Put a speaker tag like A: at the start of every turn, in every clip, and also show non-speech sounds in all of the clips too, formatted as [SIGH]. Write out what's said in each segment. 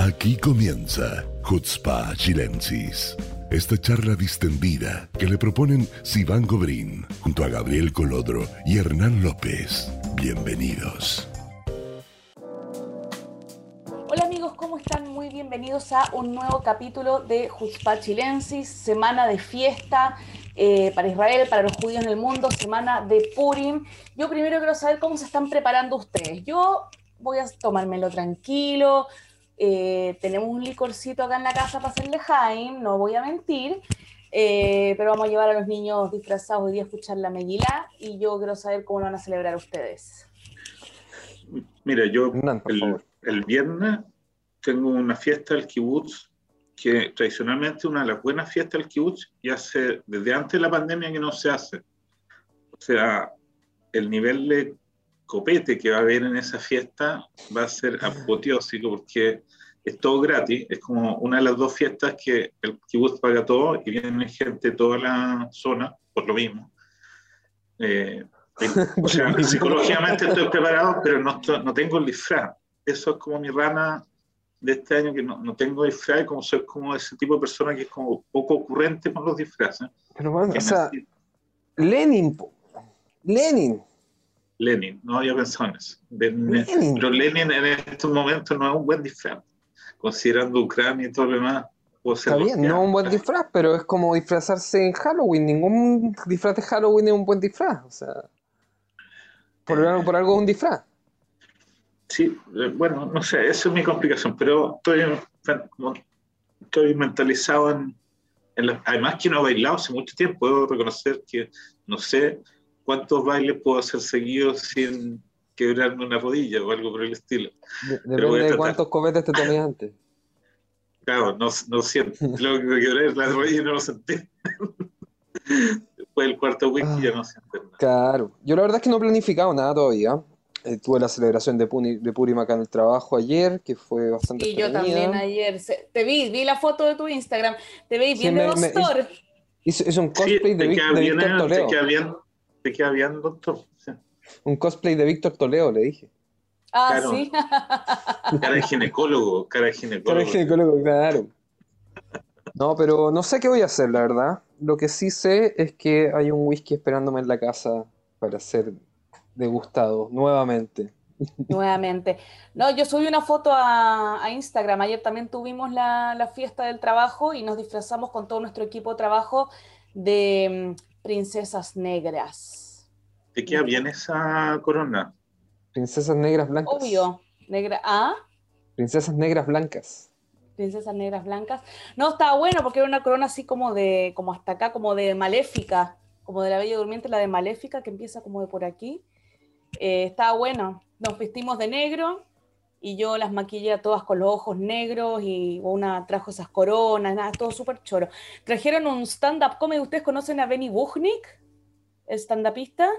A: Aquí comienza Hutzpa Chilensis. Esta charla distendida que le proponen Sivan Gobrín junto a Gabriel Colodro y Hernán López. Bienvenidos.
B: Hola amigos, ¿cómo están? Muy bienvenidos a un nuevo capítulo de Hutzpa Chilensis, semana de fiesta eh, para Israel, para los judíos en el mundo, semana de Purim. Yo primero quiero saber cómo se están preparando ustedes. Yo voy a tomármelo tranquilo. Eh, tenemos un licorcito acá en la casa para hacerle Jaime, no voy a mentir. Eh, pero vamos a llevar a los niños disfrazados hoy día a escuchar la Megilá y yo quiero saber cómo lo van a celebrar ustedes.
C: Mira, yo el, el, viernes tengo una fiesta del kibutz que tradicionalmente una de las buenas fiestas del kibutz y hace desde antes de la pandemia que no se hace. O sea, el nivel de copete que va a haber en esa fiesta va a ser apoteósico porque es todo gratis, es como una de las dos fiestas que el kibutz paga todo y viene gente de toda la zona por lo mismo. Eh, o [LAUGHS] sea, psicológicamente estoy preparado, pero no, no tengo el disfraz. Eso es como mi rana de este año que no, no tengo disfraz, como soy como ese tipo de persona que es como poco ocurrente con los disfraces.
D: Pero bueno, o sea, Lenin, Lenin.
C: Lenin, no había pensado en eso. Lenin. Pero Lenin en estos momentos no es un buen disfraz, considerando Ucrania y todo lo demás.
D: Está bien, no es un buen disfraz, pero es como disfrazarse en Halloween. Ningún disfraz de Halloween es un buen disfraz. O sea, por, por algo es un disfraz.
C: Sí, eh, bueno, no sé, esa es mi complicación, pero estoy, estoy mentalizado en, Además que no he bailado hace mucho tiempo, puedo reconocer que no sé cuántos bailes puedo hacer seguidos sin quebrarme una rodilla o algo por el estilo.
D: depende de cuántos cohetes te tomé antes.
C: Claro, no, no siento. [LAUGHS] Lo que me quebré la rodilla no lo sentí. Después del cuarto whisky ya no siento nada.
D: Claro, yo la verdad es que no he planificado nada todavía. Eh, tuve la celebración de, Puni, de Purim acá en el trabajo ayer, que fue bastante
B: Y yo también ayer. Te vi, vi la foto de tu Instagram. Te vi bien de doctor.
D: Es un cosplay de, Víctor Toledo.
C: Te queda bien, doctor.
D: Un cosplay de Víctor Toledo, le dije.
B: Ah, sí. [LAUGHS]
C: cara de ginecólogo, cara de ginecólogo. Cara de
D: ginecólogo, claro. No, pero no sé qué voy a hacer, la verdad. Lo que sí sé es que hay un whisky esperándome en la casa para hacer degustado nuevamente.
B: Nuevamente. No, yo subí una foto a, Instagram. Ayer también tuvimos la, fiesta del trabajo y nos disfrazamos con todo nuestro equipo de trabajo de mm, princesas negras.
C: ¿De qué bien esa corona?
D: Princesas negras blancas.
B: Obvio. Negra. ¿Ah?
D: Princesas negras blancas.
B: Princesas negras blancas. No, estaba bueno porque era una corona así como de, como hasta acá, como de maléfica, como de la Bella Durmiente, la de maléfica que empieza como de por aquí eh, estaba bueno. Nos vestimos de negro y yo las maquillé a todas con los ojos negros y una trajo esas coronas, nada, todo súper choro. Trajeron un stand-up comedy. ¿Ustedes conocen a Benny Buchnik? ¿El stand-upista?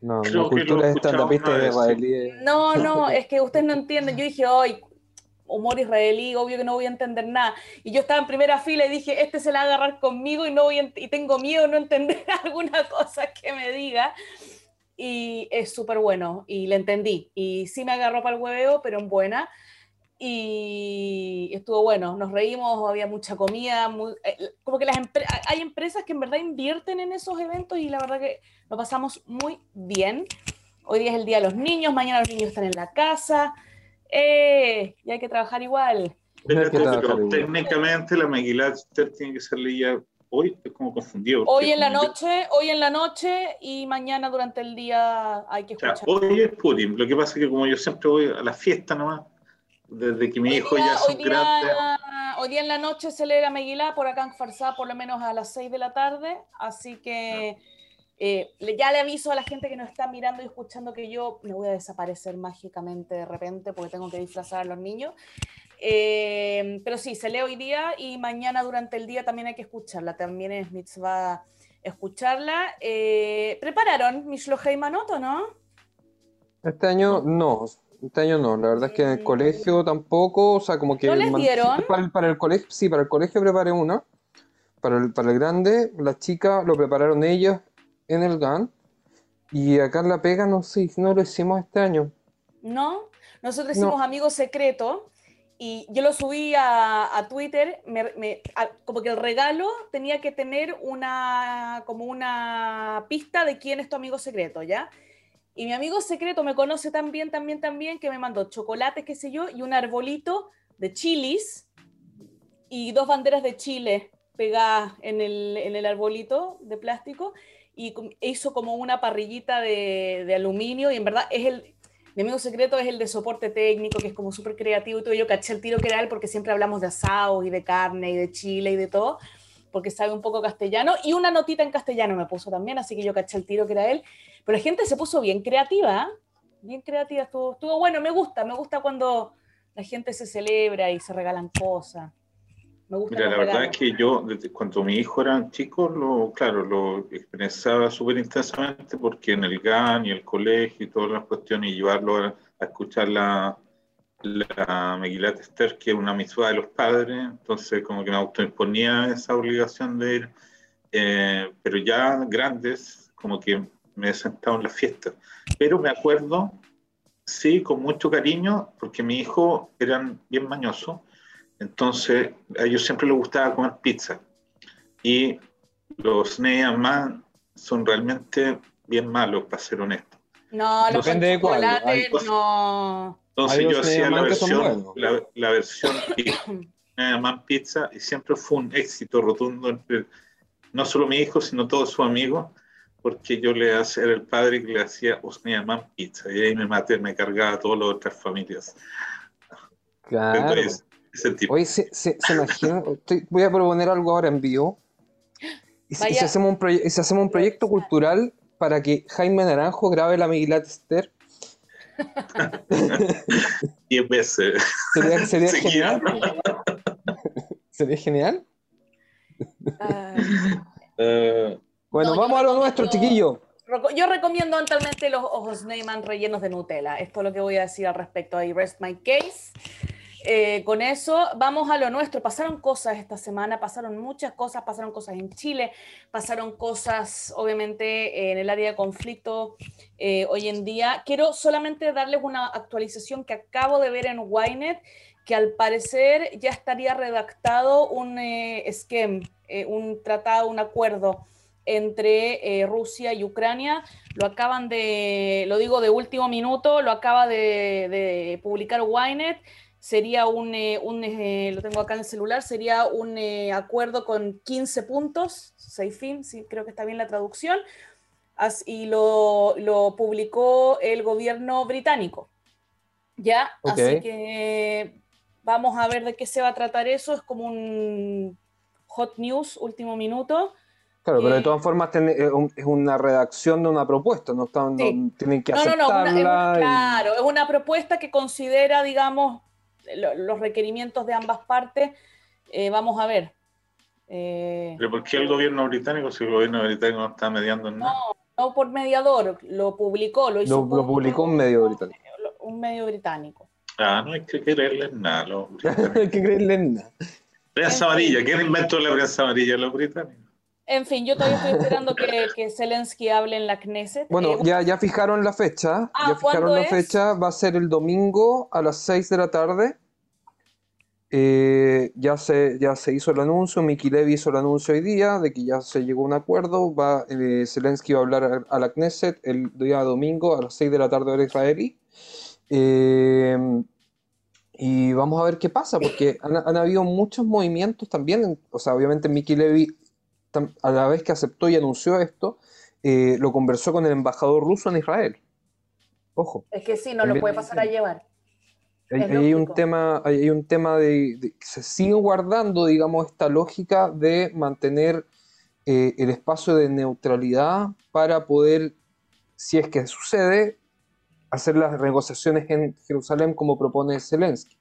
D: No, no, cultura
B: israelí. No, no, [LAUGHS] es que ustedes no entienden. Yo dije, hoy humor israelí, obvio que no voy a entender nada. Y yo estaba en primera fila y dije, este se la va a agarrar conmigo y, no voy y tengo miedo de no entender [LAUGHS] alguna cosa que me diga y es súper bueno y le entendí. Y sí me agarró para el hueveo, pero en buena. Y estuvo bueno, nos reímos, había mucha comida, eh, como que las hay empresas que en verdad invierten en esos eventos y la verdad que lo pasamos muy bien. Hoy día es el Día de los Niños, mañana los niños están en la casa eh, y hay que trabajar igual.
C: técnicamente la Meguilat tiene que ser leída hoy es como confundido.
B: Hoy en la noche, hoy en la noche y mañana durante el día hay que escuchar.
C: hoy es Purim, lo que pasa es que como yo siempre voy a la fiesta nomás, desde que mi hijo ya es un grande.
B: Hoy día en la noche se lee la Meguilá por acá en Farsá por lo menos a las 6 de la tarde, así que eh, ya le aviso a la gente que nos está mirando y escuchando que yo me voy a desaparecer mágicamente de repente porque tengo que disfrazar a los niños. Eh, pero sí, se lee hoy día y mañana durante el día también hay que escucharla. También es mitzvah escucharla. Eh, ¿Prepararon Mishlohei Manoto, no?
D: Este año no, este año no. La verdad es que en el colegio tampoco, o sea, como que...
B: ¿No les dieron?
D: Para, el colegio, sí, para el colegio preparé uno. Para el, para el grande, las chicas lo prepararon ellas en el GAN. Y acá en La Pega no sé, no lo hicimos este año.
B: ¿No? Nosotros hicimos Amigos Secretos y yo lo subí a, Twitter, como que el regalo tenía que tener una, como una pista de quién es tu amigo secreto, ¿ya? Y mi amigo secreto me conoce tan bien, también, también, que me mandó chocolates, qué sé yo, y un arbolito de chilis y dos banderas de Chile pegadas en el, en el arbolito de plástico y hizo como una parrillita de, de aluminio y en verdad es el, mi amigo secreto es el de soporte técnico, que es como súper creativo y todo. Yo caché el tiro que era él porque siempre hablamos de asados y de carne y de chile y de todo, porque sabe un poco castellano. Y una notita en castellano me puso también, así que yo caché el tiro que era él. Pero la gente se puso bien creativa, bien creativa, estuvo, estuvo bueno, me gusta, me gusta cuando la gente se celebra y se regalan cosas.
C: Mira, la verdad es que yo, desde cuando mi hijo era chico, lo, claro, lo expresaba súper intensamente porque en el GAN y el colegio y todas las cuestiones, y llevarlo a, escuchar la, la Megilat Esther, que es una misua de los padres, entonces como que me autoimponía esa obligación de ir, eh, pero ya grandes, como que me he sentado en la fiesta. Pero me acuerdo, sí, con mucho cariño, porque mi hijo eran bien mañoso entonces, a ellos siempre les gustaba comer pizza. Y los Neyman son realmente bien malos, para ser honesto.
B: No, los Depende de cuál. no.
C: Entonces yo hacía la versión, la, la, versión [COUGHS] Neyman Pizza y siempre fue un éxito rotundo entre no solo mi hijo, sino todos sus amigos, porque yo le hacía, era el padre que le hacía Osneyaman Pizza y ahí me maté, me cargaba a todas las otras familias.
D: Claro. Oye, se, se, imagina, [COUGHS] voy a proponer algo ahora en vivo. Y, si hacemos un si hacemos un proyecto cultural para que Jaime Naranjo grabe la Miguelat Esther. [LAUGHS]
C: Diez veces.
D: Sería, sería genial. ¿Sería genial? Uh, bueno, vamos a lo nuestro, chiquillo.
B: Yo recomiendo totalmente los ojos Neyman rellenos de Nutella. Esto es lo que voy a decir al respecto. I rest my case. Eh, con eso vamos a lo nuestro. Pasaron cosas esta semana, pasaron muchas cosas, pasaron cosas en Chile, pasaron cosas obviamente en el área de conflicto eh, hoy en día. Quiero solamente darles una actualización que acabo de ver en Wynet, que al parecer ya estaría redactado un eh, esquema, un tratado, un acuerdo entre Rusia y Ucrania. Lo acaban de, lo digo de último minuto, lo acaba de, de publicar Wynet sería un, eh, un eh, lo tengo acá en el celular, sería un eh, acuerdo con 15 puntos, fin, sí, creo que está bien la traducción, y lo, lo publicó el gobierno británico. ¿Ya? Así que vamos a ver de qué se va a tratar eso, es como un hot news, último minuto.
D: Claro, pero de todas formas es una redacción de una propuesta, no, están, tienen que aceptarla. No, no,
B: claro, es una propuesta que considera, digamos, los requerimientos de ambas partes. Eh, vamos a ver.
C: Eh, ¿Pero por qué el gobierno británico si el gobierno británico no está mediando en
B: nada? No, no por mediador, lo publicó, lo hizo.
D: Lo, publicó un medio británico.
B: Un medio británico.
C: Ah, no hay que creerle en nada. no [LAUGHS]
D: hay que creerle en nada.
C: Prensa amarilla, ¿quién inventó la prensa amarilla? Los británicos.
B: En fin, yo todavía estoy esperando que, que Zelensky hable en la Knesset.
D: Bueno, eh, ya, ya fijaron la fecha. Ah, ya fijaron la fecha. Va a ser el domingo a las 6 de la tarde. Eh, ya, se, ya se hizo el anuncio, Miki Levy hizo el anuncio hoy día de que ya se llegó a un acuerdo. Va, eh, Zelensky va a hablar a, la Knesset el día domingo a las 6 de la tarde hora israelí. Eh, y vamos a ver qué pasa, porque han, habido muchos movimientos también. O sea, obviamente Miki Levy, a la vez que aceptó y anunció esto, lo conversó con el embajador ruso en Israel. Ojo.
B: Es que sí, no lo puede pasar a llevar.
D: Hay, un tema, hay, un tema de, se sigue guardando, digamos, esta lógica de mantener eh, el espacio de neutralidad para poder, si es que sucede, hacer las negociaciones en Jerusalén como propone Zelensky.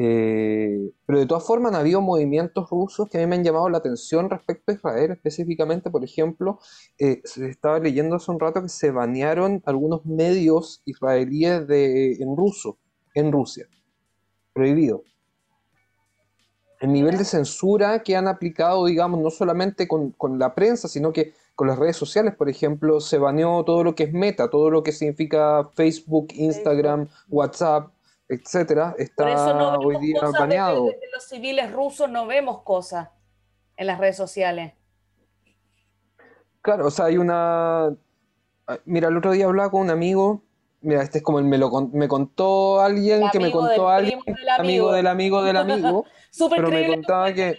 D: Eh, pero de todas formas han habido movimientos rusos que a mí me han llamado la atención respecto a Israel, específicamente, por ejemplo, eh, se estaba leyendo hace un rato que se banearon algunos medios israelíes de, en ruso en Rusia. Prohibido. El nivel de censura que han aplicado, digamos, no solamente con, la prensa, sino que con las redes sociales, por ejemplo, se baneó todo lo que es meta, todo lo que significa Facebook, Instagram, WhatsApp, etcétera, está hoy día baneado.
B: De, los civiles rusos no vemos cosas en las redes sociales.
D: Claro, o sea, hay una... Mira, el otro día hablaba con un amigo Mira, este es como el me, lo, me contó alguien que me contó alguien, amigo del amigo del amigo, [LAUGHS] pero me contaba que,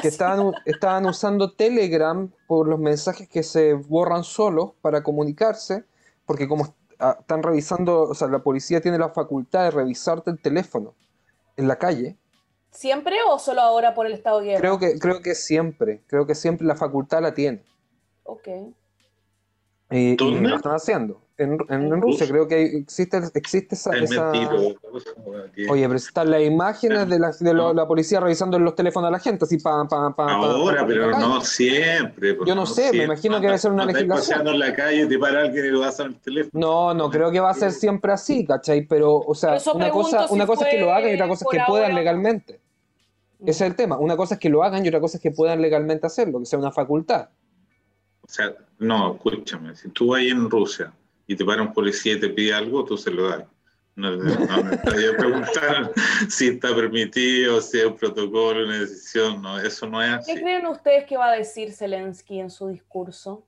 D: que estaban, estaban, usando Telegram por los mensajes que se borran solos para comunicarse, porque como ah, están revisando, o sea, la policía tiene la facultad de revisarte el teléfono en la calle.
B: ¿Siempre o solo ahora por el estado de guerra?
D: Creo que, creo que siempre, creo que siempre la facultad la tiene.
B: Ok.
D: Y, y lo están haciendo en, Rusia, creo que existe, existe esa... Oye, pero están las imágenes de, la, de la policía revisando los teléfonos a la gente, así pam, pam, pam.
C: Ahora, pero no siempre.
D: Yo no, sé, me imagino que debe ser una legislación.
C: paseando en la calle y te para alguien y lo vas el teléfono.
D: No, no creo que va a ser siempre así, ¿cachai? Pero, o sea, una cosa, una cosa es que lo hagan y otra cosa es que puedan legalmente. Ese es el tema. Una cosa es que lo hagan y otra cosa es que puedan legalmente hacerlo, que sea una facultad.
C: O sea, no, escúchame, si tú vas en Rusia y te para un policía y te pide algo, tú se lo das. No, no, me estaría preguntar [LAUGHS] si está permitido, si es un protocolo, una decisión, no, eso no es así.
B: ¿Qué creen ustedes que va a decir Zelensky en su discurso?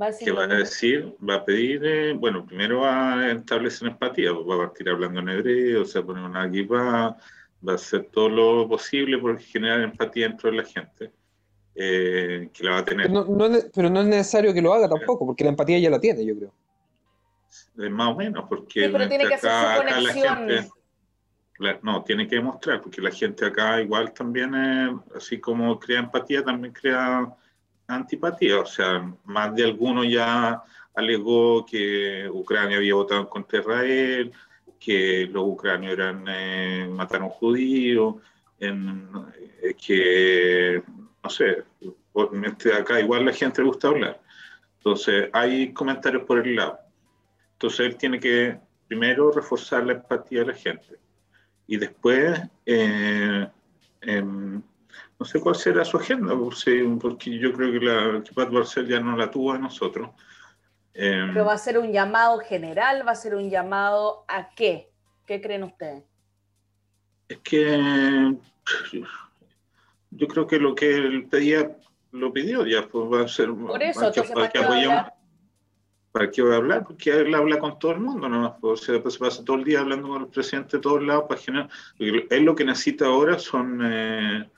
C: ¿Va a decir ¿Qué va a decir? Va a pedir, eh, bueno, primero va a establecer empatía, pues va a partir hablando en hebreo, o sea, poner una equipa, va a hacer todo lo posible por generar empatía dentro de la gente. Eh, que la va a tener.
D: pero no es necesario que lo haga tampoco, porque la empatía ya la tiene, yo creo
C: más o menos, porque
B: acá, la gente,
C: no, tiene que demostrar, porque la gente acá igual también, así como crea empatía, también crea antipatía, o sea, más de alguno ya alegó que Ucrania había votado contra Israel, que los ucranios eran eh, mataron judíos, en, eh, que, no sé, acá igual la gente le gusta hablar. Entonces, hay comentarios por el lado. Entonces él tiene que primero reforzar la empatía de la gente y después, eh, em, no sé cuál será su agenda, porque yo creo que la que Pat Barcel ya no la tuvo a nosotros.
B: Em, Pero va a ser un llamado general, va a ser un llamado a qué? ¿Qué creen ustedes?
C: Es que yo creo que lo que él pedía lo pidió ya, pues va a ser.
B: Por eso,
C: entonces, ¿para qué voy a hablar? Porque él habla con todo el mundo, ¿no? O sea, pues se pasa todo el día hablando con el presidente de todos lados para generar... Él lo que necesita ahora son eh,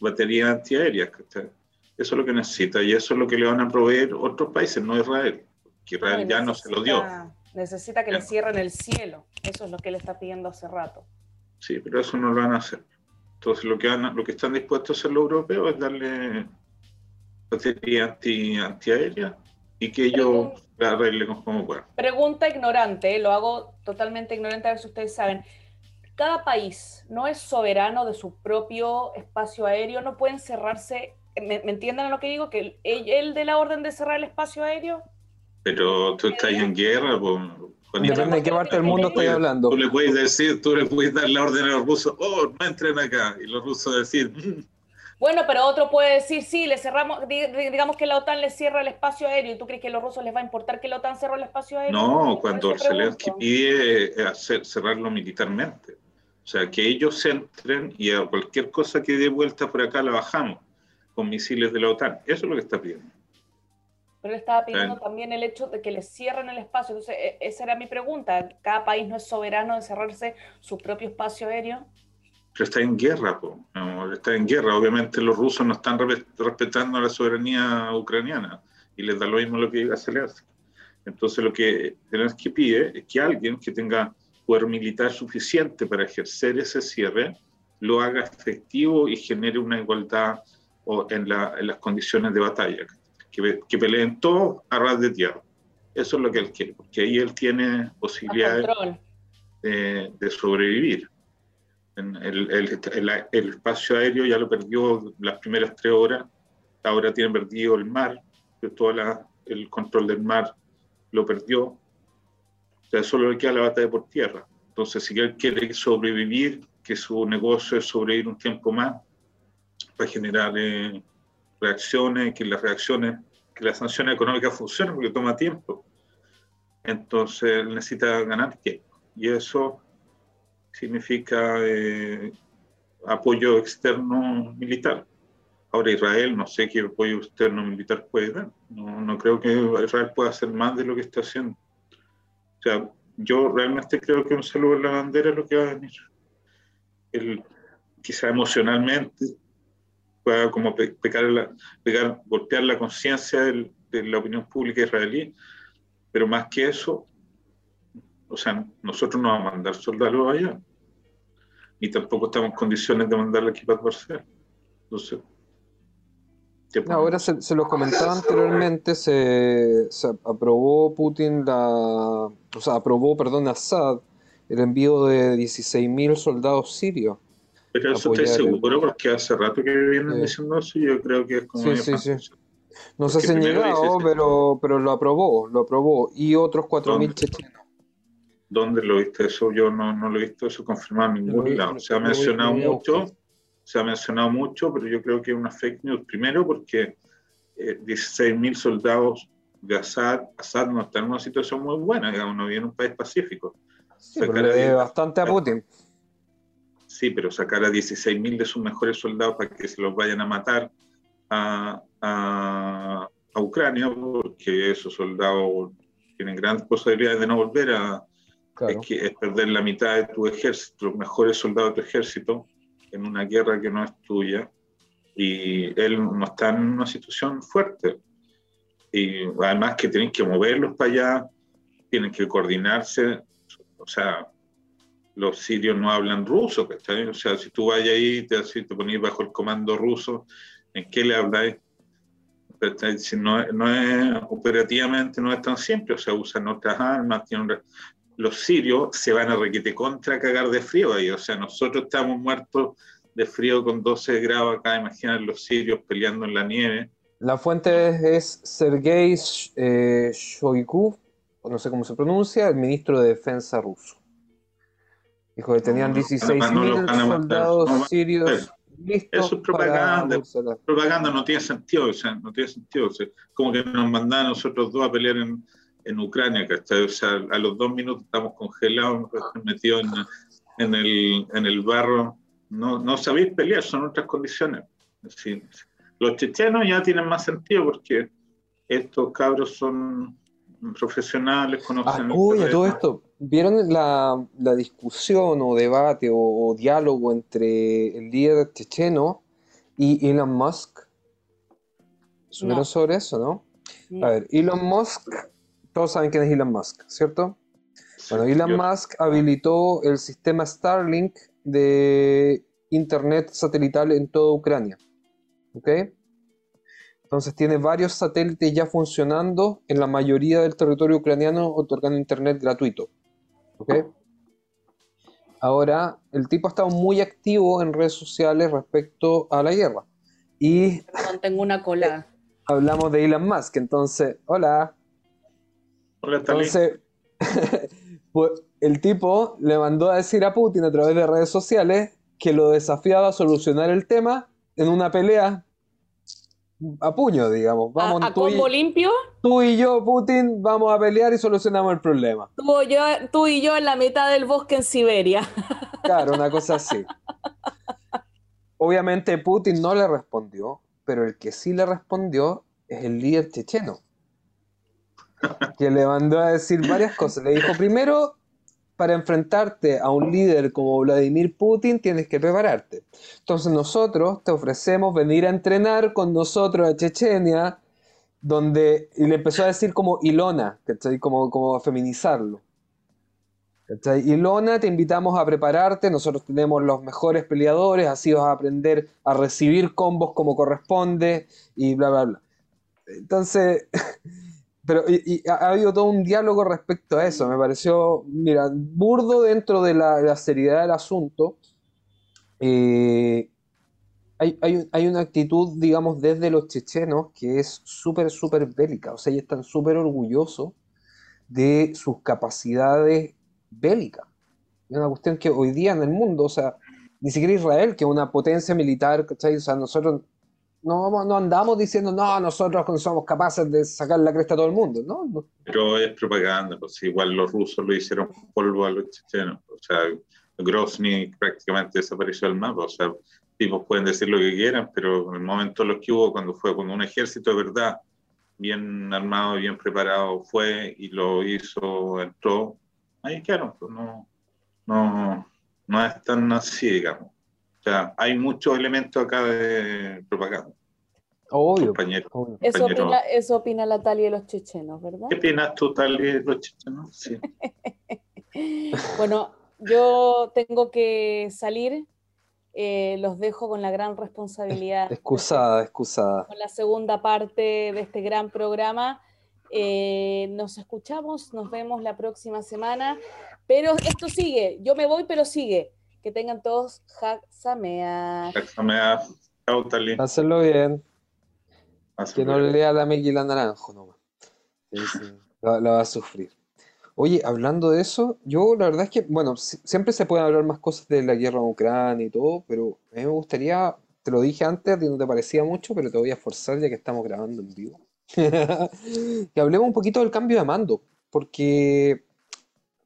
C: baterías antiaéreas, Eso es lo que necesita y eso es lo que le van a proveer otros países, no Israel, que Israel ya no se lo dio.
B: Necesita que le cierren el cielo, eso es lo que él está pidiendo hace rato.
C: Sí, pero eso no lo van a hacer. Entonces lo que, lo que están dispuestos a hacer los europeos es darle batería anti, antiaérea y que ellos como
B: Pregunta ignorante, ¿eh? lo hago totalmente ignorante a ver si ustedes saben. Cada país no es soberano de su propio espacio aéreo, no pueden cerrarse. ¿Me, entienden lo que digo? ¿Que él, de la orden de cerrar el espacio aéreo?
C: Pero tú estás en guerra,
D: Depende de qué parte del mundo estoy hablando.
C: Tú le puedes decir, tú le puedes dar la orden a los rusos, oh, no entren acá. Y los rusos decir, mm,
B: bueno, pero otro puede decir, sí, le cerramos, digamos que la OTAN le cierra el espacio aéreo, ¿y tú crees que a los rusos les va a importar que la OTAN cerró el espacio aéreo?
C: No, cuando Zelensky pide eh, hacer, cerrarlo militarmente. O sea, que ellos entren y a cualquier cosa que dé vuelta por acá la bajamos con misiles de la OTAN. Eso es lo que está pidiendo.
B: Pero él estaba pidiendo también el hecho de que le cierren el espacio. Entonces, e, esa era mi pregunta. ¿Cada país no es soberano de cerrarse su propio espacio aéreo?
C: Pero está en guerra, está en guerra. Obviamente los rusos no están respetando la soberanía ucraniana y les da lo mismo lo que diga Zelensky. Entonces lo que Zelensky pide es que alguien que tenga poder militar suficiente para ejercer ese cierre lo haga efectivo y genere una igualdad en, las condiciones de batalla, que, que, peleen todos a ras de tierra. Eso es lo que él quiere, porque ahí él tiene posibilidades de sobrevivir el, el, espacio aéreo ya lo perdió las primeras tres horas, ahora tiene perdido el mar, todo el control del mar lo perdió, o sea, solo le queda la batalla por tierra. Entonces, si él quiere sobrevivir, que su negocio es sobrevivir un tiempo más, para generar eh, reacciones, que las reacciones, que las sanciones económicas funcionen, porque toma tiempo. Entonces, necesita ganar tiempo. Y eso significa eh, apoyo externo militar. Ahora Israel, no sé qué apoyo externo militar puede dar. No, creo que Israel pueda hacer más de lo que está haciendo. O sea, yo realmente creo que un saludo en la bandera es lo que va a venir. El, quizá emocionalmente pueda como pecar pegar, golpear la conciencia de la opinión pública israelí, pero más que eso, o sea, nosotros no vamos a mandar soldados allá, ni tampoco estamos en condiciones de mandar la equipa parcial. Entonces,
D: Ahora se, se, lo comentaba anteriormente, se, se, aprobó Putin la, o sea, aprobó, perdón, Assad el envío de 16.000 soldados sirios.
C: Pero eso estoy seguro porque hace rato que vienen diciendo eso y yo creo que es como... Sí, sí, sí.
D: No se ha llegado, pero, pero lo aprobó, lo aprobó. Y otros 4.000 chechenos.
C: ¿Dónde lo viste eso? Yo no, no lo he visto eso confirmado en ningún lado. Se ha mencionado mucho se ha mencionado mucho, pero yo creo que es una fake news. Primero porque eh, 16.000 soldados de Assad, Assad no está en una situación muy buena, digamos, no vive en un país pacífico.
D: Sí, pero le debe bastante a Putin.
C: Sí, pero sacar a 16.000 de sus mejores soldados para que se los vayan a matar a, a, a Ucrania, porque esos soldados tienen grandes posibilidades de no volver a... Es, que, es perder la mitad de tu ejército, los mejores soldados de tu ejército, en una guerra que no es tuya y él no está en una situación fuerte. Y además que tienen que moverlos para allá, tienen que coordinarse, o sea, los sirios no hablan ruso, ¿cachai? O sea, si tú vas ahí y te, te pones bajo el comando ruso, ¿en qué le habláis? Si no, no es operativamente no es tan simple, o sea, usan otras armas, tienen los sirios se van a requete contra cagar de frío ahí. O sea, nosotros estamos muertos de frío con 12 grados acá. Imagínate los sirios peleando en la nieve.
D: La fuente es Sergei eh, Shoigu, no sé cómo se pronuncia, el ministro de Defensa ruso. Dijo que tenían 16.000 soldados sirios. Listos
C: Eso es propaganda. propaganda no tiene sentido, o sea, no tiene sentido. como que nos mandaban a nosotros dos a pelear en, en Ucrania, ¿cachai? O sea, a los dos minutos estamos congelados, metidos en, en, el, en el barro. No, no sabéis pelear, son otras condiciones. los chechenos ya tienen más sentido porque estos cabros son profesionales, conocen...
D: Ah, uy, todo esto, ¿vieron la, la discusión o debate o, diálogo entre el líder checheno y Elon Musk? ¿Supieron sobre eso, no? A ver, Elon Musk todos saben quién es Elon Musk, ¿cierto? Bueno, Elon Musk habilitó el sistema Starlink de internet satelital en toda Ucrania. ¿Ok? Entonces tiene varios satélites ya funcionando en la mayoría del territorio ucraniano otorgando internet gratuito. ¿Ok? Ahora, el tipo ha estado muy activo en redes sociales respecto a la guerra. Y...
B: Perdón, tengo una cola. [LAUGHS]
D: Hablamos de Elon Musk, entonces, hola. Entonces, [LAUGHS] pues, el tipo le mandó a decir a Putin a través de redes sociales que lo desafiaba a solucionar el tema en una pelea a puño, digamos.
B: Vamos, ¿A, combo limpio?
D: Tú y yo, Putin, vamos a pelear y solucionamos el problema.
B: Tú, yo, tú y yo en la mitad del bosque en Siberia. [LAUGHS]
D: Claro, una cosa así. Obviamente Putin no le respondió, pero el que sí le respondió es el líder checheno que le mandó a decir varias cosas. Le dijo, primero, para enfrentarte a un líder como Vladimir Putin tienes que prepararte. Entonces nosotros te ofrecemos venir a entrenar con nosotros a Chechenia, donde, y le empezó a decir como Ilona, Como, como a feminizarlo. Ilona, te invitamos a prepararte, nosotros tenemos los mejores peleadores, así vas a aprender a recibir combos como corresponde y bla, bla, bla. Entonces, [LAUGHS] Pero y, ha habido todo un diálogo respecto a eso. Me pareció, mira, burdo dentro de la, seriedad del asunto. Eh, hay, hay, una actitud, digamos, desde los chechenos que es súper, súper bélica. O sea, ellos están súper orgullosos de sus capacidades bélicas. Es una cuestión que hoy día en el mundo, o sea, ni siquiera Israel, que es una potencia militar, ¿cachai? O sea, nosotros no, no andamos diciendo, no, nosotros somos capaces de sacar la cresta a todo el mundo, ¿no?
C: Pero es propaganda, pues igual los rusos lo hicieron polvo a los chechenos. O sea, Grozny prácticamente desapareció del mapa, o sea, tipos pueden decir lo que quieran, pero en el momento lo que hubo cuando fue, cuando un ejército de verdad, bien armado, bien preparado, fue y lo hizo, entró, ahí claro, pues no, no, no es tan así, digamos. O sea, hay muchos elementos acá de propaganda.
D: Obvio.
B: Eso, opina, eso opina la Talia de los chechenos, ¿verdad?
C: ¿Qué opinas tú, Talia de los chechenos? Sí. [LAUGHS]
B: bueno, yo tengo que salir. Eh, los dejo con la gran responsabilidad.
D: Excusada, excusada.
B: Con la segunda parte de este gran programa. Eh, nos escuchamos, nos vemos la próxima semana. Pero esto sigue. Yo me voy, pero sigue. Que tengan todos Haxamea.
C: Haxamea. Chao, Talia.
D: Hacerlo bien que no le lea la Miki la Naranjo nomás. La, va a sufrir. Oye, hablando de eso, yo la verdad es que, bueno, siempre se pueden hablar más cosas de la guerra en Ucrania y todo, pero a mí me gustaría, te lo dije antes, no te parecía mucho, pero te voy a forzar ya que estamos grabando en vivo. [LAUGHS] que hablemos un poquito del cambio de mando, porque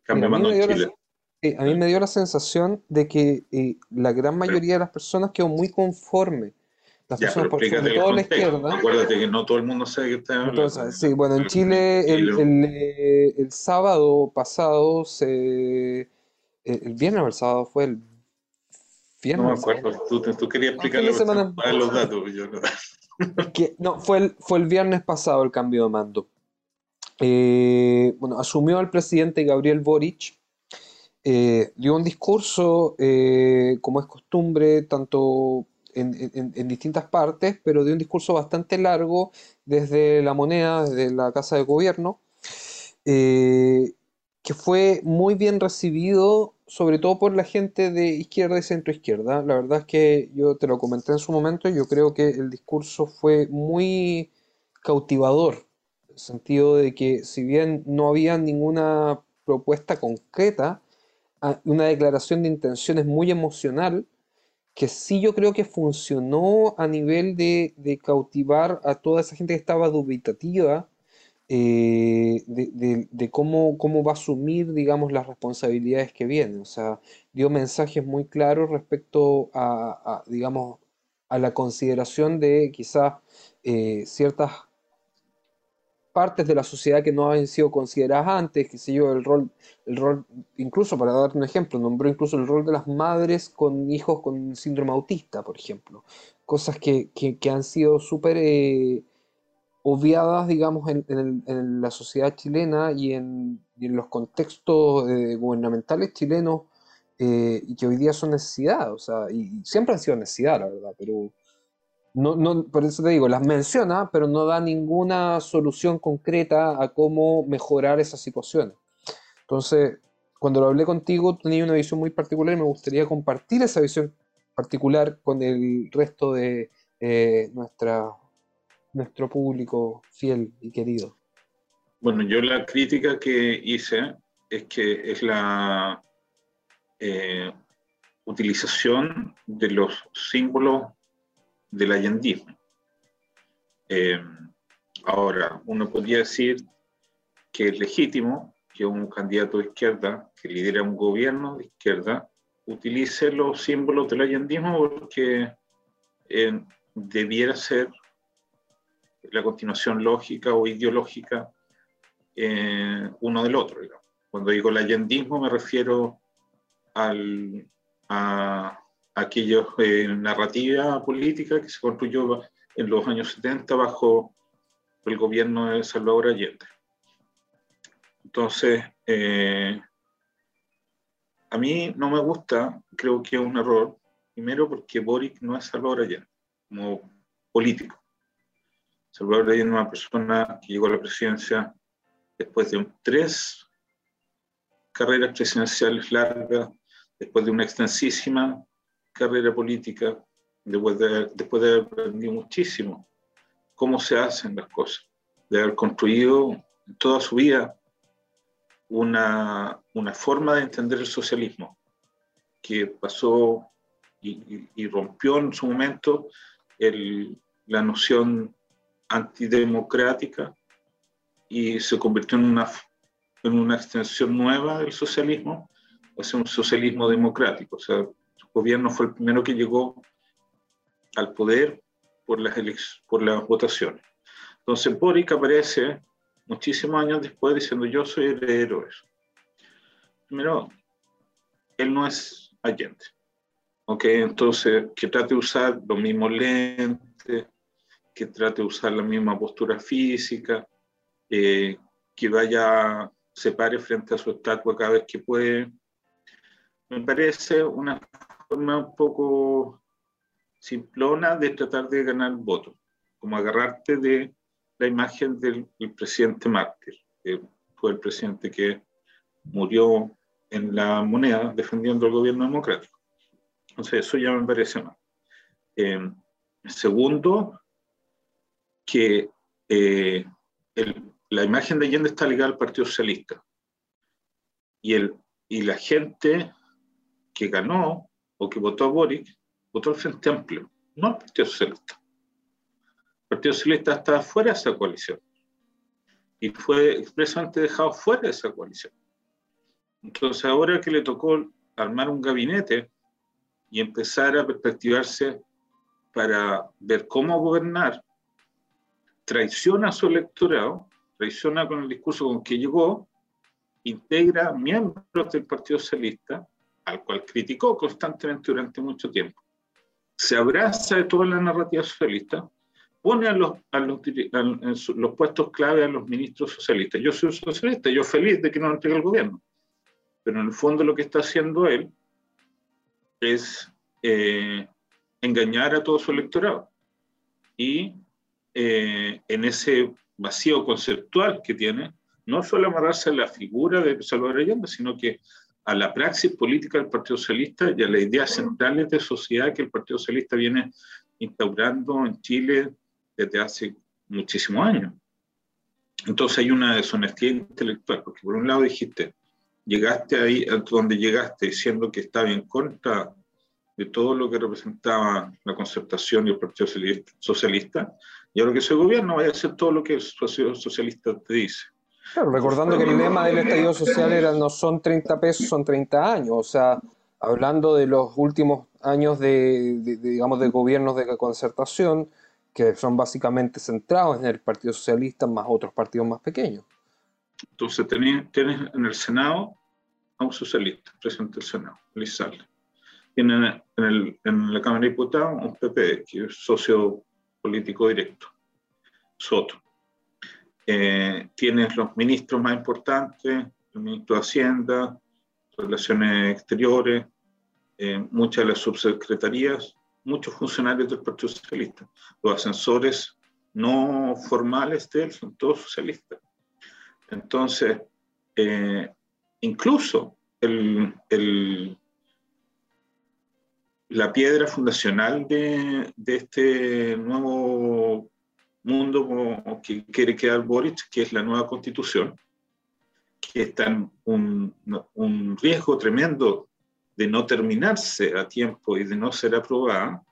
C: cambio de mando en
D: Chile. A mí me dio la sensación de que eh, la gran mayoría de las personas quedó muy conforme
C: las personas por sobre todo la izquierda. Acuérdate que no todo el mundo sabe que está hablando.
D: sí, bueno, en Chile el, el, eh, el, sábado pasado se. Eh, el viernes o el sábado fue el
C: viernes. No me acuerdo, tú, tú querías explicarle los datos. Yo no.
D: que, no, fue el, fue el viernes pasado el cambio de mando. Eh, bueno, asumió el presidente Gabriel Boric. Dio un discurso, como es costumbre, tanto en, distintas partes, pero de un discurso bastante largo desde la moneda, desde la Casa de Gobierno, eh, que fue muy bien recibido, sobre todo por la gente de izquierda y centro izquierda. La verdad es que yo te lo comenté en su momento, yo creo que el discurso fue muy cautivador, en el sentido de que si bien no había ninguna propuesta concreta, una declaración de intenciones muy emocional, que sí yo creo que funcionó a nivel de, cautivar a toda esa gente que estaba dubitativa eh, de, cómo, cómo, va a asumir, digamos, las responsabilidades que vienen. O sea, dio mensajes muy claros respecto a, digamos, a la consideración de quizás eh, ciertas partes de la sociedad que no habían sido consideradas antes, que sé yo, el rol, el rol, incluso para dar un ejemplo, nombró incluso el rol de las madres con hijos con síndrome autista, por ejemplo. Cosas que, han sido súper eh, obviadas, digamos, en, la sociedad chilena y en, los contextos eh, gubernamentales chilenos eh, y que hoy día son necesidad, o sea, y, siempre han sido necesidad, la verdad, pero no, no, por eso te digo, las menciona, pero no da ninguna solución concreta a cómo mejorar esa situación. Entonces, cuando lo hablé contigo, tenía una visión muy particular y me gustaría compartir esa visión particular con el resto de eh, nuestro público fiel y querido.
C: Bueno, yo la crítica que hice es que es la eh, utilización de los símbolos del allendismo. Eh, ahora, uno podría decir que es legítimo que un candidato de izquierda que lidera un gobierno de izquierda utilice los símbolos del allendismo porque eh, debiera ser la continuación lógica o ideológica eh, uno del otro. Cuando digo el allendismo me refiero al, a, aquella eh, narrativa política que se construyó en los años 70 bajo el gobierno de Salvador Allende. Entonces, eh, a mí no me gusta, creo que es un error, primero porque Boric no es Salvador Allende como político. Salvador Allende es una persona que llegó a la presidencia después de tres carreras presidenciales largas, después de una extensísima carrera política, después de, después de haber aprendido muchísimo cómo se hacen las cosas, de haber construido toda su vida una, una forma de entender el socialismo que pasó y, rompió en su momento el, la noción antidemocrática y se convirtió en una, en una extensión nueva del socialismo o sea, un socialismo democrático. O sea, gobierno fue el primero que llegó al poder por las, por las votaciones. Entonces Boric aparece muchísimos años después diciendo yo soy heredero de eso. Primero, él no es Allende. ¿ok? Entonces, que trate de usar los mismos lentes, que trate de usar la misma postura física, eh, que vaya, se pare frente a su estatua cada vez que puede. Me parece una forma un poco simplona de tratar de ganar votos, como agarrarte de la imagen del, presidente mártir, que fue el presidente que murió en la moneda defendiendo el gobierno democrático. Entonces, eso ya me parece mal. Eh, segundo, que eh, la imagen de Allende está ligada al Partido Socialista. Y, el, y la gente que ganó o que votó a Boric votó al Frente Amplio, no al Partido Socialista. El Partido Socialista está fuera de esa coalición y fue expresamente dejado fuera de esa coalición. Entonces, ahora que le tocó armar un gabinete y empezar a perspectivarse para ver cómo gobernar, traiciona a su electorado, traiciona con el discurso con que llegó, integra miembros del Partido Socialista, al cual criticó constantemente durante mucho tiempo, se abraza de toda la narrativa socialista, pone a los, a los, en los puestos clave a los ministros socialistas. Yo soy socialista, yo feliz de que no entregue el gobierno, pero en el fondo lo que está haciendo él es eh, engañar a todo su electorado. Y eh, en ese vacío conceptual que tiene, no solo amarrarse a la figura de Salvador Allende, sino que a la praxis política del Partido Socialista y a las ideas centrales de sociedad que el Partido Socialista viene instaurando en Chile desde hace muchísimos años. Entonces hay una deshonestidad intelectual, porque por un lado dijiste, llegaste ahí a donde llegaste diciendo que estaba en contra de todo lo que representaba la concertación y el Partido Socialista, y ahora que soy gobierno vaya a hacer todo lo que el Partido Socialista te dice.
D: Claro, recordando que el lema del estallido social era no son 30 pesos, son 30 años. O sea, hablando de los últimos años de, digamos, de gobiernos de concertación, que son básicamente centrados en el Partido Socialista más otros partidos más pequeños.
C: Entonces, tienes, tienes en el Senado a un socialista, presidente del Senado, Lizalde. Tiene en, el, en la Cámara de Diputados un PP, que es socio político directo, Soto. Eh, tienes los ministros más importantes, el ministro de Hacienda, Relaciones Exteriores, eh, muchas de las subsecretarías, muchos funcionarios del Partido Socialista. Los ascensores no formales de él son todos socialistas. Entonces, eh, incluso el, el, la piedra fundacional de, de, este nuevo mundo que quiere crear Boric, que es la nueva constitución, que está en un, un riesgo tremendo de no terminarse a tiempo y de no ser aprobada,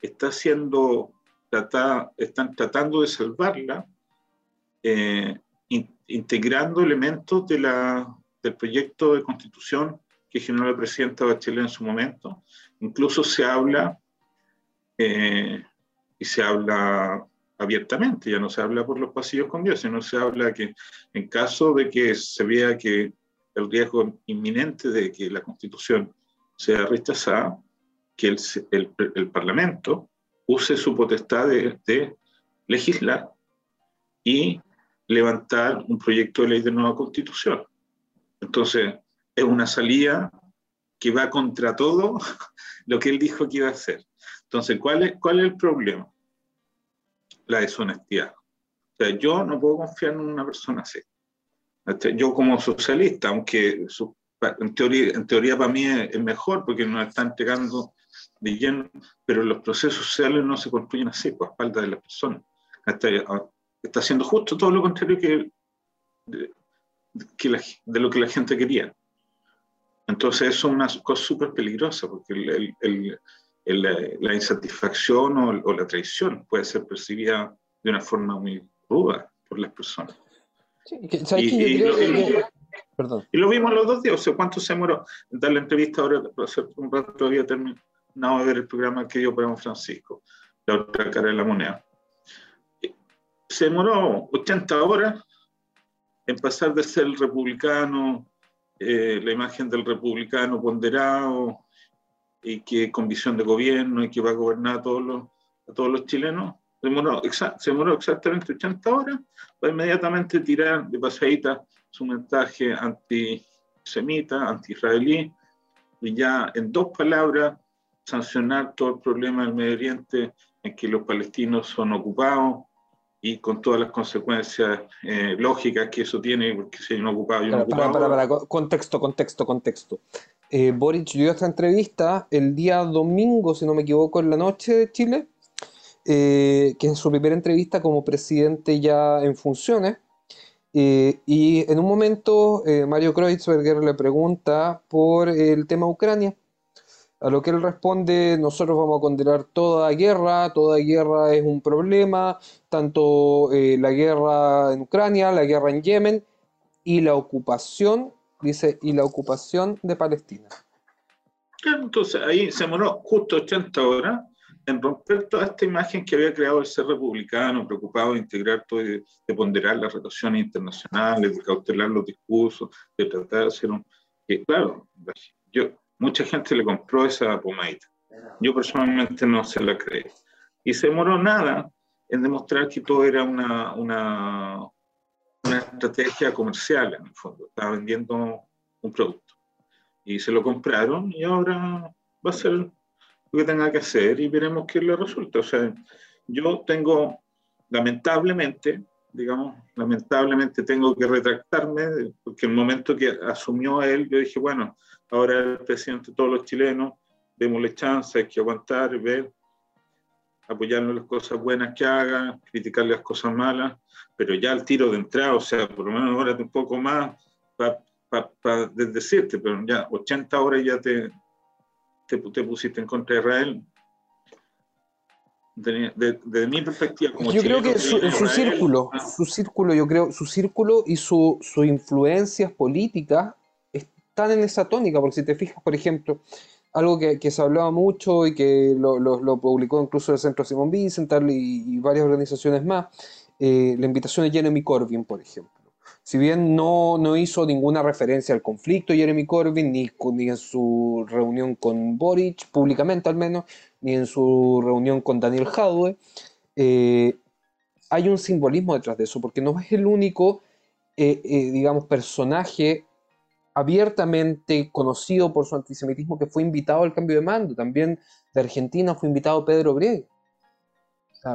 C: está siendo tratada, están tratando de salvarla, eh, integrando elementos de la, del proyecto de constitución que generó la presidenta Bachelet en su momento. Incluso se habla, eh, y se habla abiertamente, ya no se habla por los pasillos con Dios, sino se habla que en caso de que se vea que el riesgo inminente de que la constitución sea rechazada, que el, el, Parlamento use su potestad de, de, legislar y levantar un proyecto de ley de nueva constitución. Entonces, es una salida que va contra todo [LAUGHS] lo que él dijo que iba a hacer. Entonces, ¿cuál es, cuál es el problema? La deshonestidad. O sea, yo no puedo confiar en una persona así. Yo como socialista, aunque en, teoría, en teoría para mí es, mejor porque nos están entregando de lleno, pero los procesos sociales no se construyen así, por espalda de las personas. Está, está haciendo justo todo lo contrario que, de, que de lo que la gente quería. Entonces eso es una cosa súper peligrosa porque el, el, la insatisfacción o, la traición puede ser percibida de una forma muy ruda por las personas.
D: Sí, y,
C: lo vimos los dos días, o sea, ¿cuánto se demoró en dar la entrevista ahora? Hace un rato había terminado de ver el programa que dio para Don Francisco, la otra cara de la moneda. Se demoró 80 horas en pasar de ser el republicano, eh, la imagen del republicano ponderado y que con visión de gobierno y que va a gobernar a todos los, a todos los chilenos, se demoró, se demoró exactamente 80 horas para inmediatamente tirar de pasadita su mensaje antisemita, anti-israelí, y ya en dos palabras sancionar todo el problema del Medio Oriente en que los palestinos son ocupados y con todas las consecuencias eh, lógicas que eso tiene, porque si un ocupado y un ocupado...
D: Para, para, contexto, contexto, contexto. Eh, Boric dio esta entrevista el día domingo, si no me equivoco, en la noche de Chile, eh, que es su primera entrevista como presidente ya en funciones. Eh, y en un momento Mario Kreutzberger le pregunta por el tema Ucrania, a lo que él responde, nosotros vamos a condenar toda guerra, toda guerra es un problema, tanto la guerra en Ucrania, la guerra en Yemen y la ocupación Dice, y la ocupación de Palestina.
C: Entonces ahí se demoró justo 80 horas en romper toda esta imagen que había creado el ser republicano, preocupado de integrar todo, de, ponderar las relaciones internacionales, de cautelar los discursos, de tratar de hacer un... claro, yo, mucha gente le compró esa pomadita. Yo personalmente no se la creí. Y se demoró nada en demostrar que todo era una, una, una estrategia comercial en el fondo, estaba vendiendo un producto. Y se lo compraron y ahora va a ser lo que tenga que hacer y veremos qué le resulta. O sea, yo tengo, lamentablemente, digamos, lamentablemente tengo que retractarme, porque el momento que asumió él, yo dije, bueno, ahora el presidente de todos los chilenos, démosle chance, hay que aguantar y ver, apoyarle las cosas buenas que haga, criticarle las cosas malas, pero ya al tiro de entrada, o sea, por lo menos ahora un poco más para pa, decirte, pero ya 80 horas ya te, te, pusiste en contra de Israel. Desde mi perspectiva, como
D: yo creo que su, su círculo, ah. su círculo, yo creo, su círculo y su, su influencias políticas están en esa tónica, porque si te fijas, por ejemplo, algo que, que, se hablaba mucho y que lo, lo, publicó incluso el Centro Simón Wiesenthal y, y, varias organizaciones más, eh, la invitación de Jeremy Corbyn, por ejemplo. Si bien no, no hizo ninguna referencia al conflicto Jeremy Corbyn, ni, ni en su reunión con Boric, públicamente al menos, ni en su reunión con Daniel Jadwe, eh, hay un simbolismo detrás de eso, porque no es el único, eh, digamos, personaje abiertamente conocido por su antisemitismo que fue invitado al cambio de mando. También de Argentina fue invitado Pedro Brieger.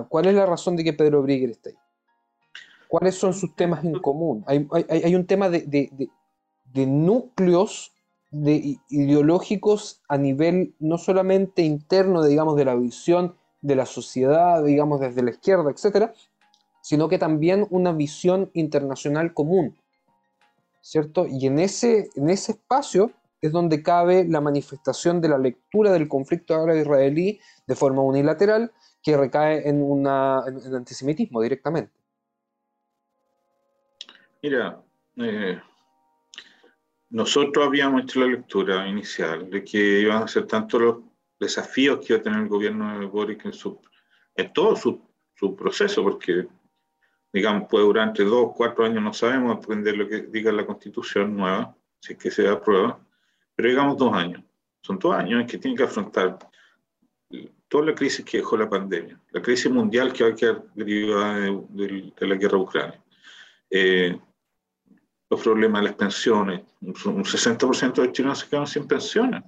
D: ¿Cuál es la razón de que Pedro Brieger esté ahí? ¿Cuáles son sus temas en común? Hay, un tema de, núcleos de ideológicos a nivel no solamente interno, digamos, de la visión de la sociedad, digamos, desde la izquierda, etcétera, sino que también una visión internacional común. ¿Cierto? Y en ese, en ese espacio es donde cabe la manifestación de la lectura del conflicto árabe-israelí de forma unilateral que recae en, una, en, antisemitismo directamente.
C: Mira, eh, nosotros habíamos hecho la lectura inicial de que iban a ser tantos los desafíos que iba a tener el gobierno de Boric en, su, en todo su proceso, porque digamos, puede durar entre dos, cuatro años, no sabemos, depende de lo que diga la constitución nueva, si es que se aprueba, pero digamos dos años. Son dos años en que tiene que afrontar toda la crisis que dejó la pandemia, la crisis mundial que va a quedar derivada de, la guerra de Ucrania, eh, los problemas de las pensiones, un 60% de chilenos se quedan sin pensiones.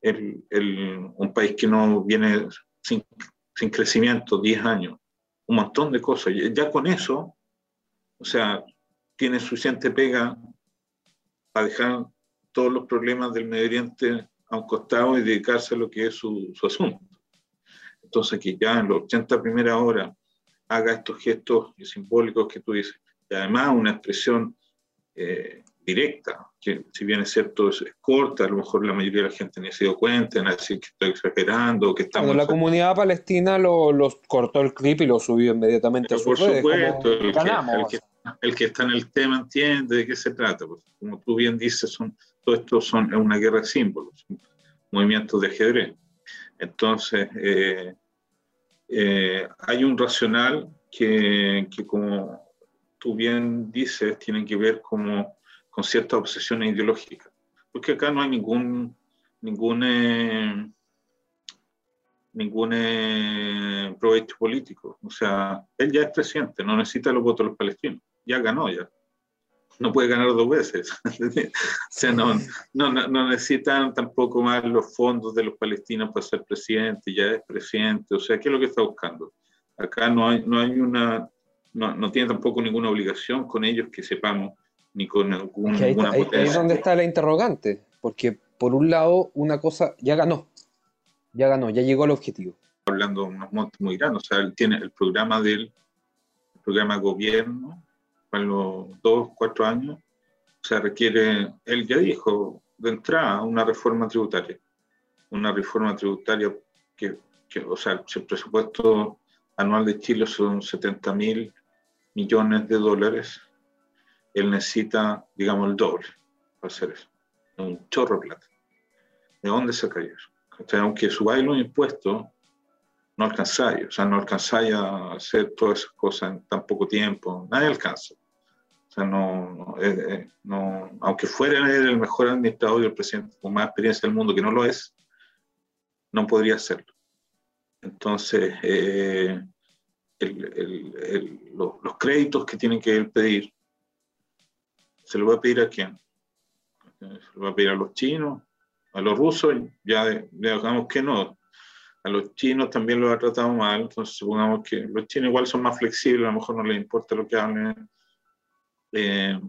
C: El, el, un país que no viene sin, sin crecimiento 10 años, un montón de cosas. Ya con eso, o sea, tiene suficiente pega para dejar todos los problemas del Medio Oriente a un costado y dedicarse a lo que es su, asunto. Entonces, que ya en los 80 primeras horas haga estos gestos simbólicos que tú dices, y además una expresión eh, directa, que si bien es cierto es, corta, a lo mejor la mayoría de la gente ni se dio cuenta, en decir que estoy exagerando, que estamos...
D: la comunidad palestina los cortó el clip y lo subió inmediatamente a su
C: Por supuesto, el, el que está en el tema entiende de qué se trata. Pues, como tú bien dices, son, todo esto son, es una guerra de símbolos, movimientos de ajedrez. Entonces, eh, eh, hay un racional que, que, como tú bien dices, tiene que ver como, con ciertas obsesiones ideológicas. Porque acá no hay ningún, ningún, eh, ningún eh, provecho político. O sea, él ya es presidente, no necesita los votos de los palestinos. Ya ganó, ya. No puede ganar dos veces. [LAUGHS] o sea, no, no, no, necesitan tampoco más los fondos de los palestinos para ser presidente, ya es presidente. O sea, ¿qué es lo que está buscando? Acá no hay, no hay una, no, no tiene tampoco ninguna obligación con ellos que sepamos, ni con algún,
D: ahí,
C: ninguna
D: ahí, es donde está la interrogante, porque por un lado, una cosa ya ganó, ya ganó, ya llegó al objetivo.
C: Hablando de unos montos muy grandes, o sea, él tiene el programa del el programa de gobierno para los dos, cuatro años, o sea, requiere, él ya dijo de entrada, una reforma tributaria, una reforma tributaria que, que o sea, si el presupuesto anual de Chile son 70 mil millones de dólares, él necesita, digamos, el doble para hacer eso. Un chorro de plata. ¿De dónde saca eso? Sea, aunque subáis los impuestos, no alcanzáis. O sea, no alcanzáis a hacer todas esas cosas en tan poco tiempo. Nadie alcanza. O sea, no, no, no aunque fuera el mejor administrador y el presidente con más experiencia del mundo, que no lo es, no podría hacerlo. Entonces, eh, los, los, créditos que tienen que pedir, ¿se lo va a pedir a quién? ¿Se lo va a pedir a los chinos? ¿A los rusos? Ya, digamos que no. A los chinos también los ha tratado mal, entonces supongamos que los chinos igual son más flexibles, a lo mejor no les importa lo que hablen, eh,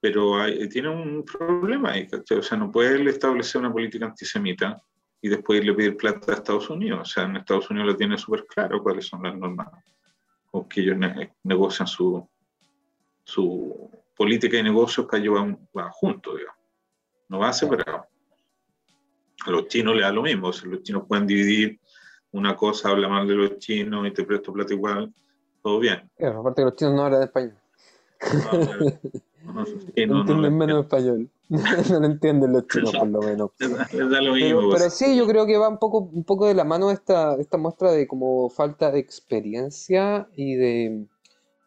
C: pero hay, tiene un problema ahí, ¿cachai? O sea, no puede establecer una política antisemita y después irle pedir plata a Estados Unidos. O sea, en Estados Unidos lo tiene súper claro cuáles son las normas con que ellos ne negocian su, su política y negocios que ellos van, van juntos, digamos. No va separado. A los chinos les da lo mismo. O sea, los chinos pueden dividir una cosa, habla mal de los chinos y te presto plata igual, todo bien.
D: Sí, aparte que los chinos no hablan español.
C: No, no, sí,
D: no, entienden
C: no,
D: menos español. [LAUGHS] no lo entienden los chinos, por lo menos. [LAUGHS]
C: Les da lo mismo.
D: Pero, pero, sí, yo creo que va un poco, un poco de la mano esta, esta muestra de como falta de experiencia y de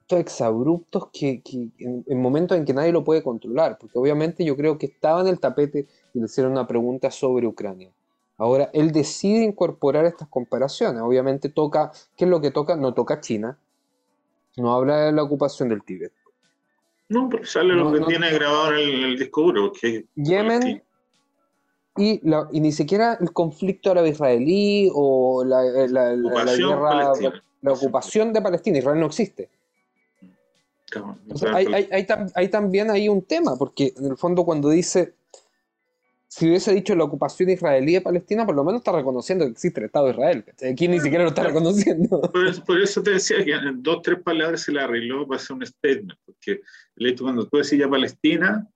D: estos exabruptos que, que en, en, momentos en que nadie lo puede controlar, porque obviamente yo creo que estaba en el tapete y le hicieron una pregunta sobre Ucrania. Ahora, él decide incorporar estas comparaciones. Obviamente toca, ¿qué es lo que toca? No toca China, no habla de la ocupación del Tíbet.
C: No, porque sale no, lo que no, tiene grabado en el, el disco duro. Que,
D: Yemen y, la, y, ni siquiera el conflicto árabe-israelí o la, la, la, guerra, palestina. la ocupación de Palestina. Israel no existe.
C: Claro,
D: Entonces, hay, hay, hay, hay, también hay un tema, porque en el fondo cuando dice, si hubiese dicho la ocupación israelí de Palestina, por lo menos está reconociendo que existe el Estado de Israel. Aquí ni siquiera lo está reconociendo.
C: Por, por, eso te decía que en dos tres palabras se le arregló para hacer un statement, porque el hecho cuando tú decías Palestina,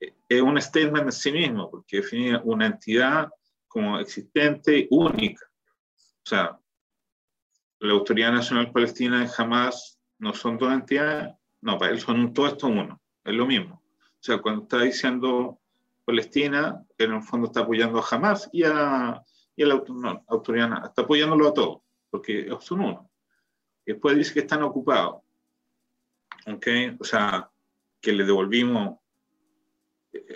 C: es un statement en sí mismo, porque define una entidad como existente, única. O sea, la Autoridad Nacional Palestina y Hamas no son dos entidades, no, para él son todo esto uno, es lo mismo. O sea, cuando está diciendo Palestina, en el fondo está apoyando a Hamas y a, y a la no, autoridad, está apoyándolo a todos, porque son uno. Después dice que están ocupados. ¿Ok? O sea, que le devolvimos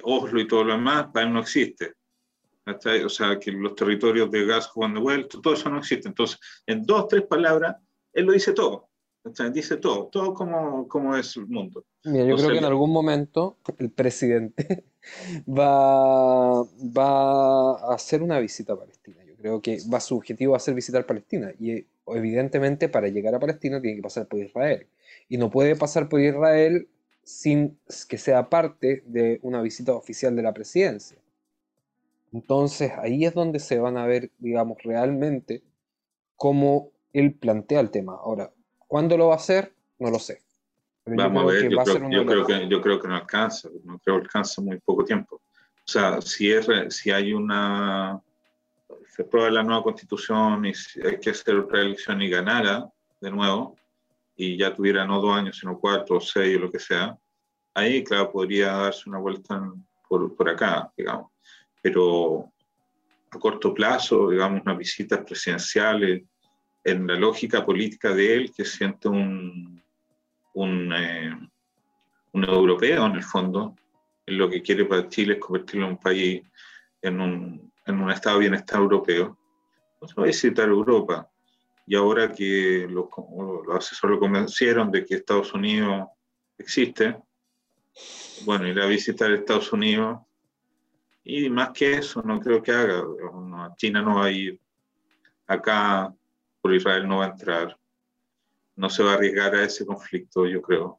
C: Oslo y todo lo demás, para él no existe. O sea, que los territorios de gas juegan de vuelta, todo eso no existe. Entonces, en dos, tres palabras, él lo dice todo. O sea, dice todo, todo como, como es el mundo.
D: Mira, yo creo que en algún momento el presidente [LAUGHS] va, va a hacer una visita a Palestina. Yo creo que va, su objetivo va a ser visitar Palestina. Y evidentemente para llegar a Palestina tiene que pasar por Israel. Y no puede pasar por Israel sin que sea parte de una visita oficial de la presidencia. Entonces ahí es donde se van a ver, digamos, realmente cómo él plantea el tema. Ahora, ¿cuándo lo va a hacer? No lo sé.
C: Pero Vamos a ver, yo, creo, yo, creo que, yo creo que no alcanza, no creo que alcanza muy poco tiempo. O sea, si, es, si hay una, se aprueba la nueva constitución y si hay que hacer otra elección y ganara de nuevo, y ya tuviera no dos años, sino cuatro o seis o lo que sea, ahí, claro, podría darse una vuelta por, por acá, digamos. Pero a corto plazo, digamos, unas visitas presidenciales, en la lógica política de él, que siente un, un, eh, un europeo en el fondo, lo que quiere para Chile es convertirlo en un país, en un, en un estado de bienestar europeo. Entonces va a visitar Europa. Y ahora que los, los asesores lo convencieron de que Estados Unidos existe, bueno, ir a visitar Estados Unidos. Y más que eso, no creo que haga. China no va a ir. Acá por Israel no va a entrar. No se va a arriesgar a ese conflicto, yo creo.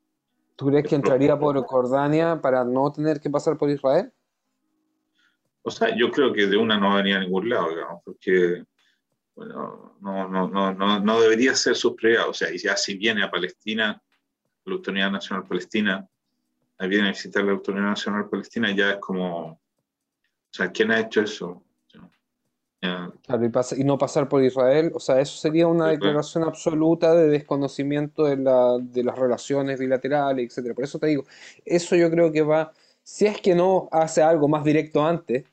D: ¿Tú crees que entraría por Jordania para no tener que pasar por Israel?
C: O sea, yo creo que de una no venía a ningún lado, digamos, porque bueno, no, no, no, no, debería ser su prioridad. O sea, y ya si viene a Palestina, la Autoridad Nacional Palestina, viene a visitar la Autoridad Nacional Palestina, ya es como, o sea, ¿quién ha hecho eso?
D: Y, no pasar por Israel, o sea, eso sería una declaración absoluta de desconocimiento de, la, de las relaciones bilaterales, etcétera. Por eso te digo, eso yo creo que va, si es que no hace algo más directo antes,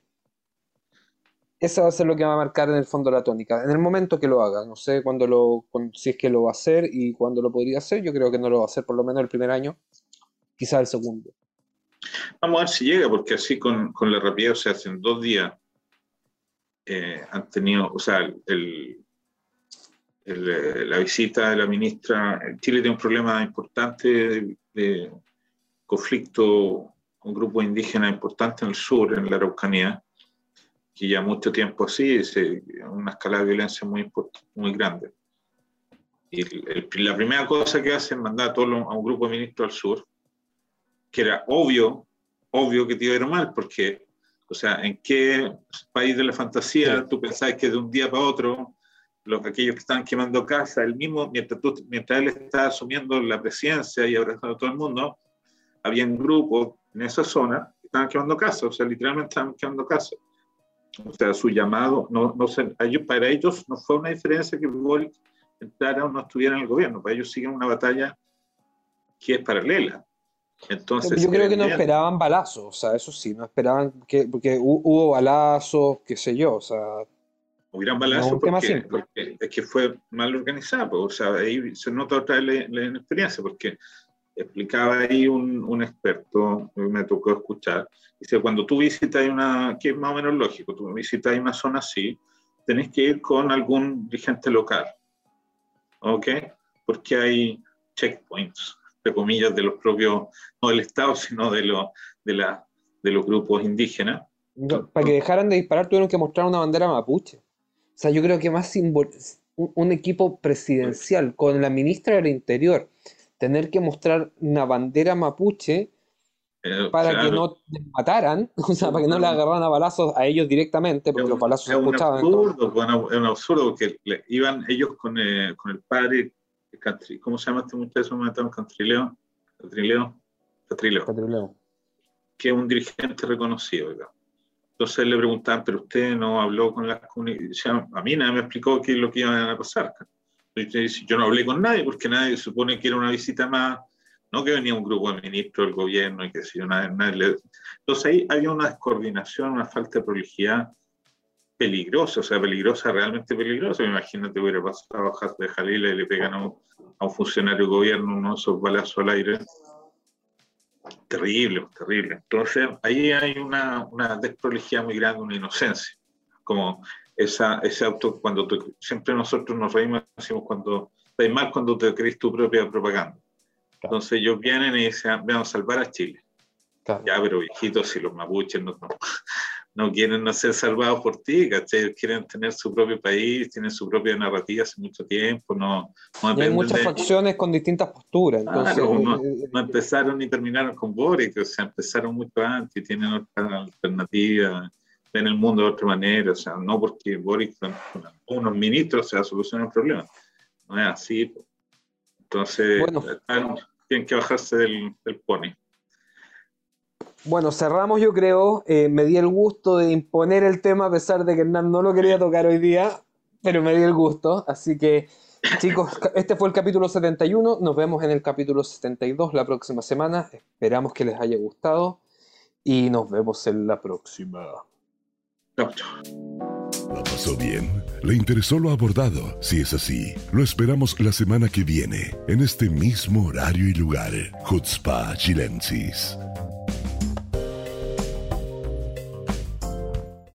D: eso va a ser lo que va a marcar en el fondo la tónica. En el momento que lo haga, no sé cuándo lo, si es que lo va a hacer y cuándo lo podría hacer, yo creo que no lo va a hacer por lo menos el primer año, quizá el segundo.
C: Vamos a ver si llega, porque así con, con la rapidez, o sea, hacen dos días eh, han tenido, o sea, eh, la visita de la ministra, Chile tiene un problema importante de, conflicto con grupos indígenas importantes en el sur, en la Araucanía, que ya mucho tiempo así, es una escala de violencia muy, muy grande. Y la primera cosa que hacen es mandar a, todo, a un grupo de ministros al sur, que era obvio, obvio que te iba a ir mal, porque o sea, ¿en qué país de la fantasía tú pensás que de un día para otro los, aquellos que estaban quemando casa, el mismo, mientras, mientras él estaba asumiendo la presidencia y abrazando a todo el mundo, había un grupo en esa zona que estaban quemando casa, o sea, literalmente estaban quemando casa. O sea, su llamado, no, no sé, para ellos no fue una diferencia que Boric entrara o no estuviera en el gobierno, para ellos siguen una batalla que es paralela. Entonces,
D: yo creo que no esperaban balazos, o sea, eso sí, no esperaban que, porque hubo balazos, qué sé yo, o sea.
C: Hubieran balazos porque, porque, es que fue mal organizado, pues, o sea, ahí se nota otra vez la, inexperiencia, porque explicaba ahí un, un, experto, me tocó escuchar, dice, cuando tú visitas una, que es más o menos lógico, tú visitas una zona así, tenés que ir con algún dirigente local, ¿ok? Porque hay checkpoints, entre comillas, de los propios, no del Estado, sino de, los de, la, de los grupos indígenas.
D: Para que dejaran de disparar tuvieron que mostrar una bandera mapuche. O sea, yo creo que más un, un equipo presidencial con la ministra del Interior, tener que mostrar una bandera mapuche eh, para que no mataran, [LAUGHS] o sea, para que no le agarraran a balazos a ellos directamente, porque los balazos se escuchaban.
C: Absurdo, bueno, es un absurdo, porque iban ellos con, eh, con el padre ¿cómo se llama este muchacho? Cantrileo, Cantrileo, Cantrileo, que es un dirigente reconocido. Entonces le preguntaban, pero usted no habló con las comunidades. A mí nadie me explicó qué es lo que iba a pasar. Yo no hablé con nadie porque nadie supone que era una visita más, no que venía un grupo de ministros del gobierno y que si yo nadie, nadie Entonces ahí había una descoordinación, una falta de prolijidad peligrosa, o sea, peligrosa, realmente peligrosa. Imagínate, hubiera pasado a bajar de Jalila y le pegan a un, funcionario de gobierno uno de esos balazos al aire. Terrible, terrible. Entonces, ahí hay una, una desprolijidad muy grande, una inocencia. Como esa, ese auto, cuando siempre nosotros nos reímos, decimos cuando, hay mal cuando te crees tu propia propaganda. Entonces ellos vienen y dicen, vamos a salvar a Chile. Ya, pero viejitos, si los mapuches no, no quieren no ser salvados por ti, ¿cachai? Quieren tener su propio país, tienen su propia narrativa hace mucho tiempo, no,
D: hay muchas facciones con distintas posturas. Entonces,
C: eh, eh, no, empezaron ni terminaron con Boric, o sea, empezaron mucho antes, y tienen otra alternativa, ven el mundo de otra manera, o sea, no porque Boric, unos ministros, se sea, solucionan el problema, no es así. Entonces, tienen que bajarse del, del pony.
D: Bueno, cerramos yo creo. Eh, me di el gusto de imponer el tema a pesar de que Hernán no lo quería tocar hoy día. pero me dio el gusto. Así que, chicos, [LAUGHS] este fue el capítulo 71. Nos vemos en el capítulo 72 la próxima semana. Esperamos que les haya gustado y nos vemos en la próxima.
C: Chao, chao.
A: ¿La pasó bien? ¿Le interesó lo abordado? Si es así, lo esperamos la semana que viene, en este mismo horario y lugar. Jutzpa Chilensis.